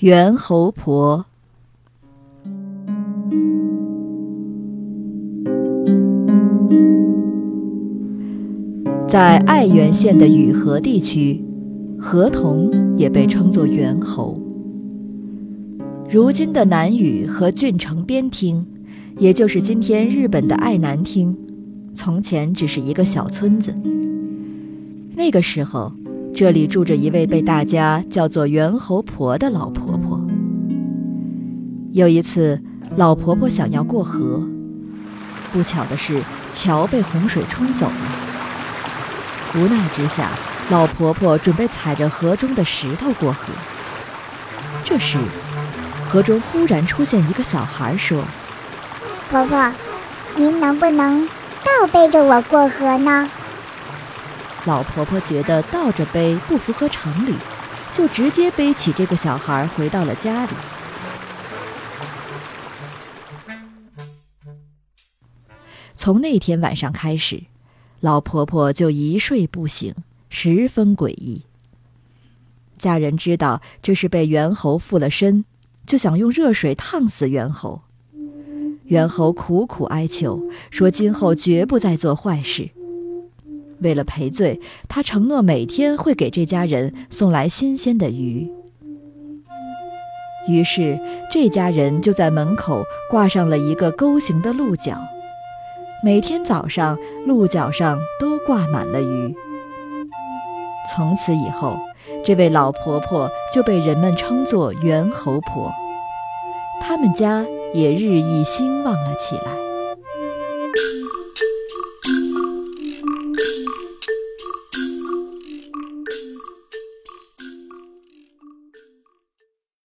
猿猴婆。在爱媛县的雨河地区，河童也被称作猿猴。如今的南屿和郡城边町，也就是今天日本的爱南町，从前只是一个小村子。那个时候。这里住着一位被大家叫做猿猴婆的老婆。有一次，老婆婆想要过河，不巧的是桥被洪水冲走了。无奈之下，老婆婆准备踩着河中的石头过河。这时，河中忽然出现一个小孩，说：“婆婆，您能不能倒背着我过河呢？”老婆婆觉得倒着背不符合常理，就直接背起这个小孩回到了家里。从那天晚上开始，老婆婆就一睡不醒，十分诡异。家人知道这是被猿猴附了身，就想用热水烫死猿猴。猿猴苦苦哀求，说今后绝不再做坏事。为了赔罪，他承诺每天会给这家人送来新鲜的鱼。于是，这家人就在门口挂上了一个钩形的鹿角，每天早上鹿角上都挂满了鱼。从此以后，这位老婆婆就被人们称作猿猴婆，他们家也日益兴旺了起来。